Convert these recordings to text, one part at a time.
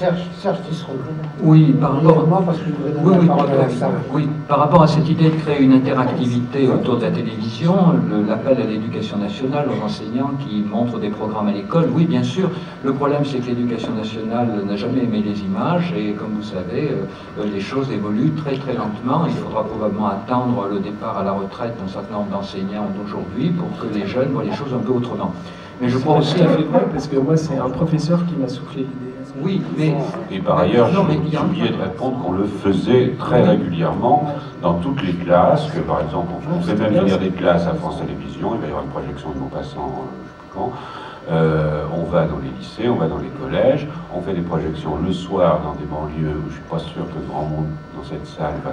Serge, Serge Tisserot. Oui, par rapport, parce que je oui, oui, à oui, par rapport à cette idée de créer une interactivité autour de la télévision, l'appel à l'éducation nationale, aux enseignants qui montrent des programmes à l'école, oui, bien sûr. Le problème, c'est que l'éducation nationale n'a jamais aimé les images et, comme vous savez, euh, les choses évoluent très très lentement. Il faudra probablement attendre le départ à la retraite d'un certain nombre d'enseignants d'aujourd'hui pour que les jeunes voient les choses un peu autrement. Mais je crois aussi à fait vrai, parce que moi, c'est un professeur qui m'a soufflé l'idée. Oui, mais Et par ailleurs, j'ai oublié de répondre qu'on le faisait très régulièrement dans toutes les classes, que par exemple, on- fait même venir des classes à France Télévisions, il va y avoir une projection de Maupassant, euh, je sais plus quand. Euh, on va dans les lycées, on va dans les collèges, on fait des projections le soir dans des banlieues où je suis pas sûr que grand monde dans cette salle va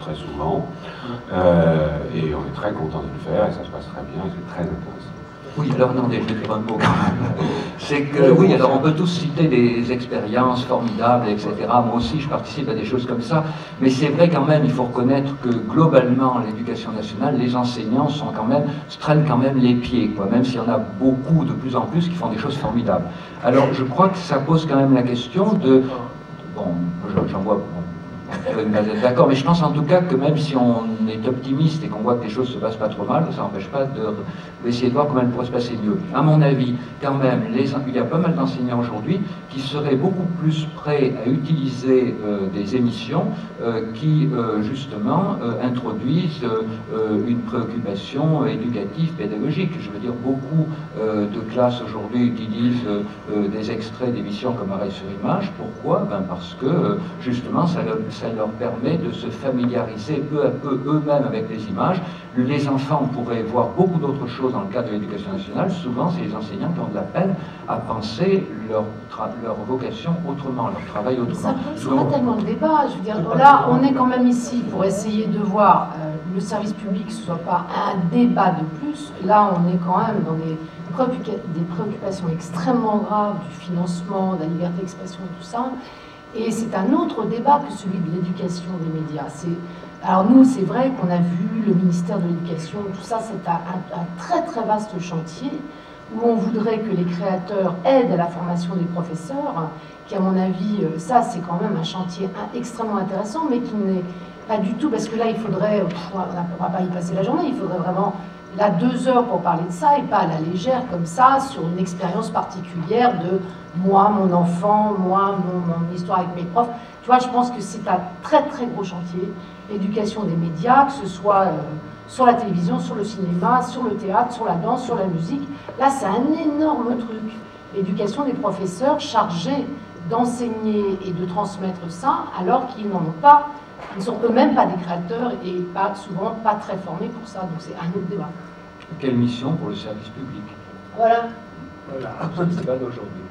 très souvent. Euh, et on est très content de le faire et ça se passe très bien et c'est très intéressant. Oui, alors je vais dire un mot quand. C'est que, oui, alors on peut tous citer des expériences formidables, etc. Moi aussi, je participe à des choses comme ça. Mais c'est vrai quand même, il faut reconnaître que globalement, l'éducation nationale, les enseignants sont quand même, se traînent quand même les pieds, quoi. Même s'il y en a beaucoup, de plus en plus, qui font des choses formidables. Alors, je crois que ça pose quand même la question de, bon, je- j'en vois, d'accord, mais je pense en tout cas que même si on est optimiste et qu'on voit que les choses se passent pas trop mal, ça n'empêche pas de- d'essayer de voir comment elles pourraient se passer mieux. À mon avis, quand même, il y a pas mal d'enseignants aujourd'hui qui seraient beaucoup plus prêts à utiliser euh, des émissions euh, qui, euh, justement, introduisent une préoccupation éducative, pédagogique. Je veux dire, beaucoup de classes aujourd'hui utilisent des extraits d'émissions comme Arrêt sur image. Pourquoi? Ben Parce que, justement, ça ça leur permet de se familiariser peu à peu eux-mêmes avec les images. Les enfants pourraient voir beaucoup d'autres choses dans le cadre de l'éducation nationale. Souvent, c'est les enseignants qui ont de la peine à penser leur, vocation autrement, leur travail Ça autrement. c'est Donc, pas tellement le débat. Je veux dire, là, on est quand même ici pour essayer de voir euh, le service public, ce soit pas un débat de plus. Là, on est quand même dans des, des préoccupations extrêmement graves du financement, de la liberté d'expression, tout ça. Et c'est un autre débat que celui de l'éducation des médias. Alors nous, c'est vrai qu'on a vu le ministère de l'Éducation, tout ça, c'est un, un- très très vaste chantier où on voudrait que les créateurs aident à la formation des professeurs, qui à mon avis, euh, ça c'est quand même un chantier extrêmement intéressant, mais qui n'est pas du tout, parce que là il faudrait, on ne va pas y passer la journée, il faudrait vraiment là deux heures pour parler de ça et pas à la légère comme ça sur une expérience particulière de moi, mon enfant, moi, mon, histoire avec mes profs. Tu vois, je pense que c'est un très très gros chantier, éducation des médias, que ce soit euh, sur la télévision, sur le cinéma, sur le théâtre, sur la danse, sur la musique. Là, c'est un énorme truc. Éducation des professeurs chargés d'enseigner et de transmettre ça, alors qu'ils n'en ont pas, ne sont eux-mêmes pas des créateurs et pas, souvent pas très formés pour ça. Donc c'est un autre débat. Quelle mission pour le service public? Voilà. Voilà. C'est débat d'aujourd'hui.